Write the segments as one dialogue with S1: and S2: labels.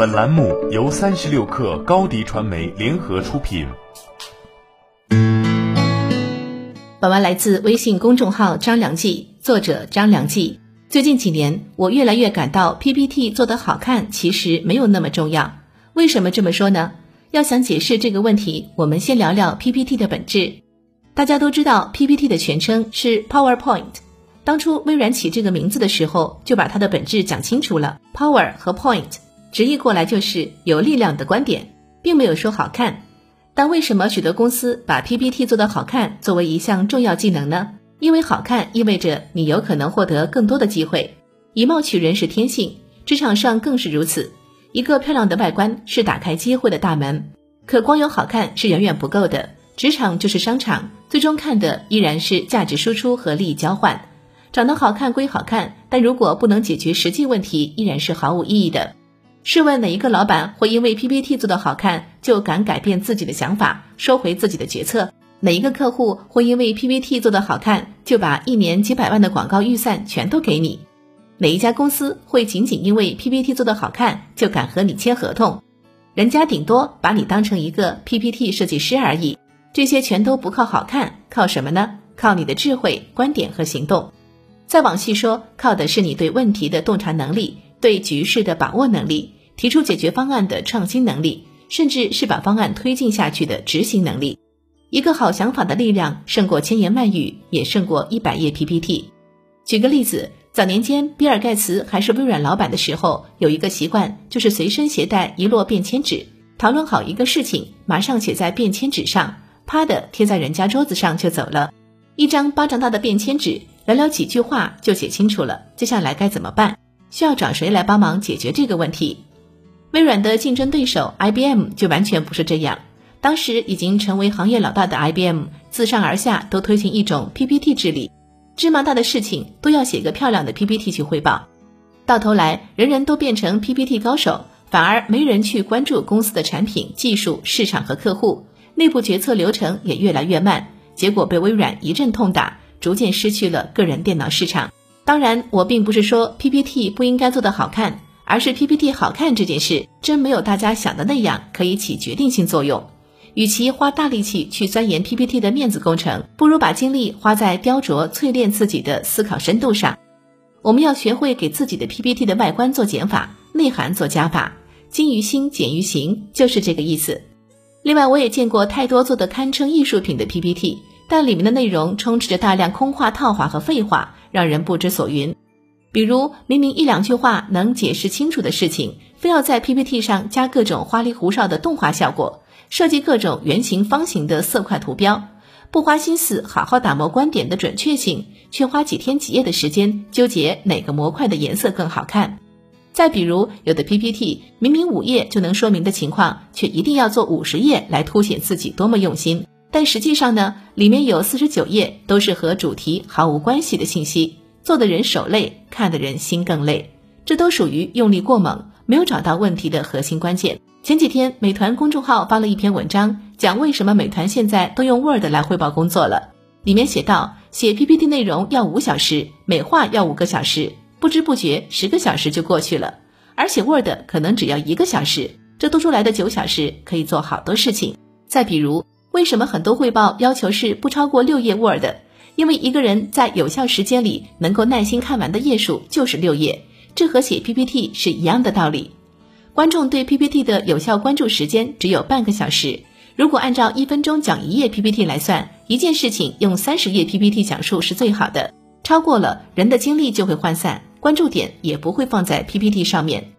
S1: 本栏目由三十六氪高低传媒联合出品。
S2: 本文来自微信公众号张良记，作者张良记。最近几年，我越来越感到 PPT 做得好看其实没有那么重要。为什么这么说呢？要想解释这个问题，我们先聊聊 PPT 的本质。大家都知道，PPT 的全称是 PowerPoint。当初微软起这个名字的时候，就把它的本质讲清楚了。Power 和 Point 直译过来就是有力量的观点，并没有说好看。但为什么许多公司把 PPT 做得好看作为一项重要技能呢？因为好看意味着你有可能获得更多的机会。以貌取人是天性，职场上更是如此。一个漂亮的外观是打开机会的大门，可光有好看是远远不够的。职场就是商场，最终看的依然是价值输出和利益交换。长得好看归好看，但如果不能解决实际问题，依然是毫无意义的。试问哪一个老板会因为 PPT 做得好看就敢改变自己的想法，收回自己的决策？哪一个客户会因为 PPT 做得好看就把一年几百万的广告预算全都给你？哪一家公司会仅仅因为 PPT 做得好看就敢和你签合同？人家顶多把你当成一个 PPT 设计师而已。这些全都不靠好看，靠什么呢？靠你的智慧、观点和行动。再往细说，靠的是你对问题的洞察能力、对局势的把握能力、提出解决方案的创新能力，甚至是把方案推进下去的执行能力。一个好想法的力量胜过千言万语，也胜过一百页 PPT。举个例子，早年间比尔盖茨还是微软老板的时候，有一个习惯，就是随身携带一摞便签纸，讨论好一个事情，马上写在便签纸上。啪的贴在人家桌子上就走了，一张巴掌大的便签纸，寥寥几句话就写清楚了。接下来该怎么办？需要找谁来帮忙解决这个问题？微软的竞争对手 IBM 就完全不是这样。当时已经成为行业老大的 IBM，自上而下都推行一种 PPT 治理，芝麻大的事情都要写个漂亮的 PPT 去汇报。到头来，人人都变成 PPT 高手，反而没人去关注公司的产品、技术、市场和客户。内部决策流程也越来越慢，结果被微软一阵痛打，逐渐失去了个人电脑市场。当然，我并不是说 PPT 不应该做得好看，而是 PPT 好看这件事真没有大家想的那样可以起决定性作用。与其花大力气去钻研 PPT 的面子工程，不如把精力花在雕琢、淬炼自己的思考深度上。我们要学会给自己的 PPT 的外观做减法，内涵做加法，精于心，简于行，就是这个意思。另外，我也见过太多做的堪称艺术品的 PPT，但里面的内容充斥着大量空话、套话和废话，让人不知所云。比如，明明一两句话能解释清楚的事情，非要在 PPT 上加各种花里胡哨的动画效果，设计各种圆形、方形的色块图标，不花心思好好打磨观点的准确性，却花几天几夜的时间纠结哪个模块的颜色更好看。再比如，有的 PPT 明明五页就能说明的情况，却一定要做五十页来凸显自己多么用心。但实际上呢，里面有四十九页都是和主题毫无关系的信息，做的人手累，看的人心更累。这都属于用力过猛，没有找到问题的核心关键。前几天，美团公众号发了一篇文章，讲为什么美团现在都用 Word 来汇报工作了。里面写道，写 PPT 内容要五小时，美化要五个小时。不知不觉十个小时就过去了，而写 Word 可能只要一个小时，这多出来的九小时可以做好多事情。再比如，为什么很多汇报要求是不超过六页 Word？因为一个人在有效时间里能够耐心看完的页数就是六页，这和写 PPT 是一样的道理。观众对 PPT 的有效关注时间只有半个小时，如果按照一分钟讲一页 PPT 来算，一件事情用三十页 PPT 讲述是最好的，超过了人的精力就会涣散。关注点也不会放在 PPT 上面。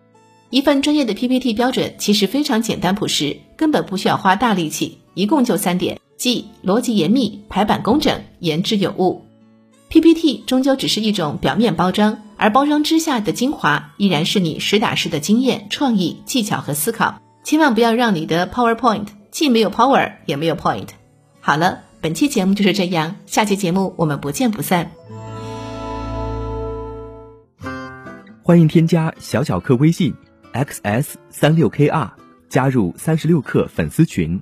S2: 一份专业的 PPT 标准其实非常简单朴实，根本不需要花大力气，一共就三点：即逻辑严密、排版工整、言之有物。PPT 终究只是一种表面包装，而包装之下的精华依然是你实打实的经验、创意、技巧和思考。千万不要让你的 PowerPoint 既没有 Power 也没有 Point。好了，本期节目就是这样，下期节目我们不见不散。
S3: 欢迎添加小小客微信，xs 三六 kr，加入三十六氪粉丝群。